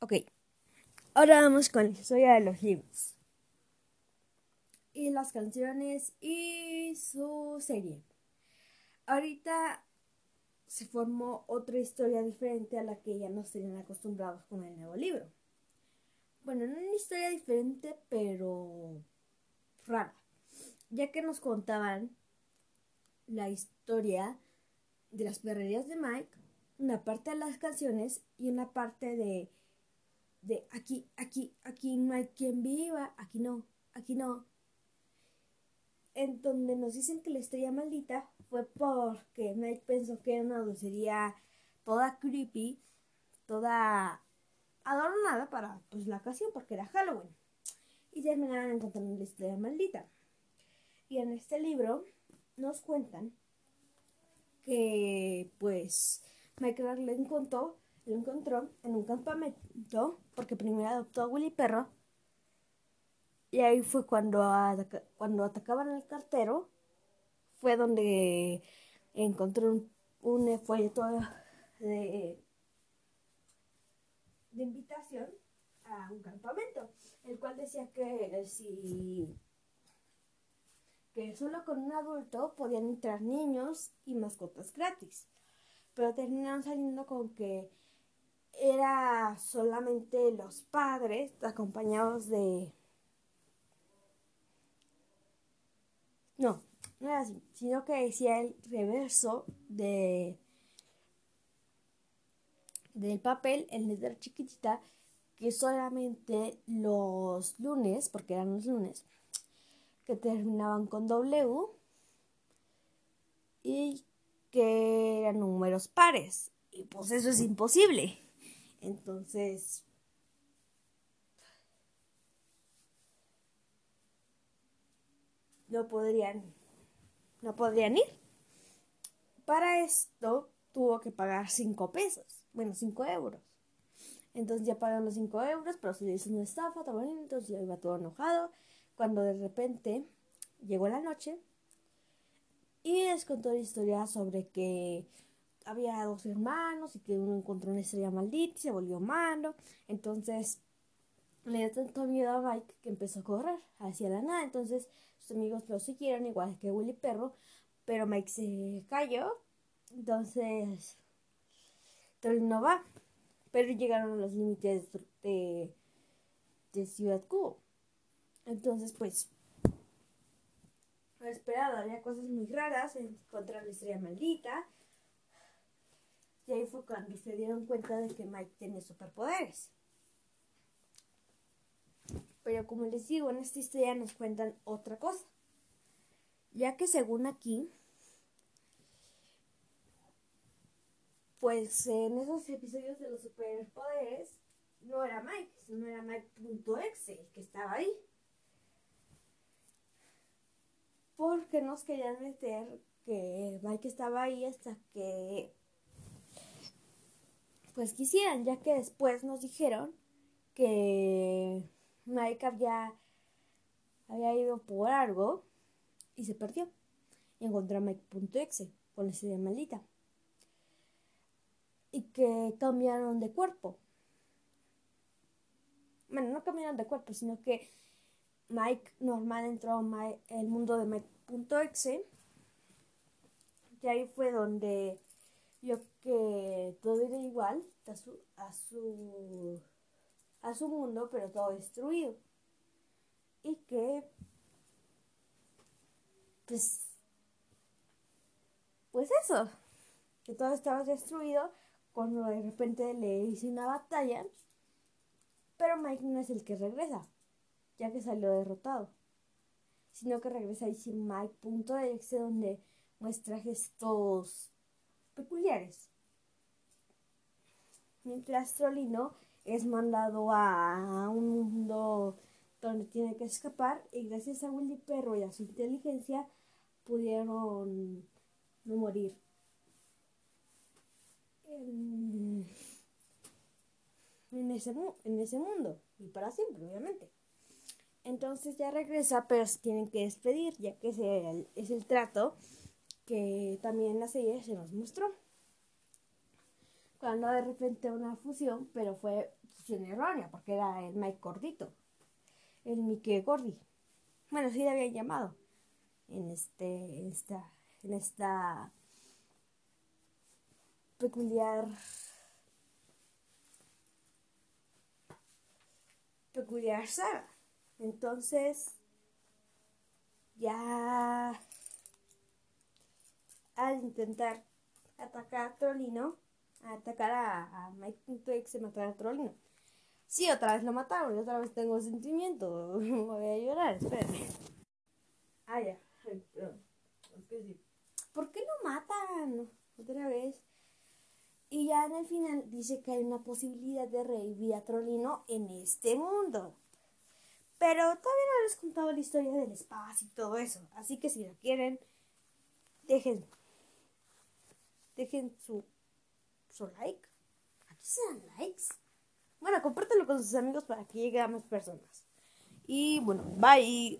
Ok, ahora vamos con la historia de los libros. Y las canciones y su serie. Ahorita se formó otra historia diferente a la que ya nos tenían acostumbrados con el nuevo libro. Bueno, no una historia diferente, pero rara, ya que nos contaban la historia de las perrerías de Mike, una parte de las canciones y una parte de de aquí, aquí, aquí no hay quien viva, aquí no, aquí no. En donde nos dicen que la estrella maldita fue porque Mike pensó que era una dulcería toda creepy, toda adornada para pues, la ocasión, porque era Halloween. Y terminaron encontrando la estrella maldita. Y en este libro nos cuentan que pues Mike le encontró lo encontró en un campamento porque primero adoptó a Willy Perro. Y ahí fue cuando, cuando atacaban al cartero fue donde encontró un, un folleto de, de invitación a un campamento el cual decía que si que solo con un adulto podían entrar niños y mascotas gratis. Pero terminaron saliendo con que era solamente los padres acompañados de... No, no era así, sino que decía el reverso de del papel en letra chiquitita que solamente los lunes, porque eran los lunes, que terminaban con W y que eran números pares. Y pues eso es imposible. Entonces, no podrían, no podrían ir. Para esto tuvo que pagar 5 pesos, bueno, 5 euros. Entonces ya pagaron los 5 euros, pero se hizo una estafa, entonces ya iba todo enojado. Cuando de repente llegó la noche y les contó la historia sobre que había dos hermanos y que uno encontró una estrella maldita y se volvió malo. Entonces le dio tanto miedo a Mike que empezó a correr hacia la nada. Entonces sus amigos lo siguieron, igual que Willy Perro, pero Mike se cayó. Entonces no va. Pero llegaron a los límites de, Ciudad Cubo. Entonces, pues, lo esperado, había cosas muy raras, encontrar la estrella maldita y ahí fue cuando se dieron cuenta de que Mike tiene superpoderes. Pero como les digo, en esta historia nos cuentan otra cosa. Ya que según aquí, pues en esos episodios de los superpoderes no era Mike, sino era Mike.exe el que estaba ahí. Porque nos querían meter que Mike estaba ahí hasta que pues quisieran, ya que después nos dijeron que Mike había, había ido por algo y se perdió. Y encontró a Mike.exe con la idea maldita. Y que cambiaron de cuerpo. Bueno, no cambiaron de cuerpo, sino que Mike normal entró en el mundo de Mike.exe. Y ahí fue donde yo que todo era igual a su, a su, a su mundo, pero todo destruido. Y que, pues, pues eso, que todo estaba destruido cuando de repente le hice una batalla, pero Mike no es el que regresa, ya que salió derrotado, sino que regresa a Mike.exe donde muestra gestos peculiares. Mientras Trolino es mandado a un mundo donde tiene que escapar y gracias a Willy Perro y a su inteligencia pudieron no morir. En, ese, en ese mundo y para siempre, obviamente. Entonces ya regresa, pero se tienen que despedir, ya que ese es el trato que también la serie se nos mostró. Cuando de repente una fusión, pero fue posición errónea, porque era el Mike gordito, el Mike Gordi. Bueno, sí le habían llamado en este, en esta, en esta peculiar peculiar saga. Entonces, ya al intentar atacar a Trolino, a atacar a, a Mike.exe y matar a Trolino. Sí, otra vez lo mataron y otra vez tengo sentimiento. Voy a llorar, espérenme. Ah, ya. Es que sí. ¿Por qué lo matan? Otra vez. Y ya en el final dice que hay una posibilidad de revivir a Trolino en este mundo. Pero todavía no les he contado la historia del espacio y todo eso. Así que si lo quieren, dejen, dejen su, su like. Aquí se dan likes. Bueno, compártelo con sus amigos para que llegue a más personas. Y bueno, bye.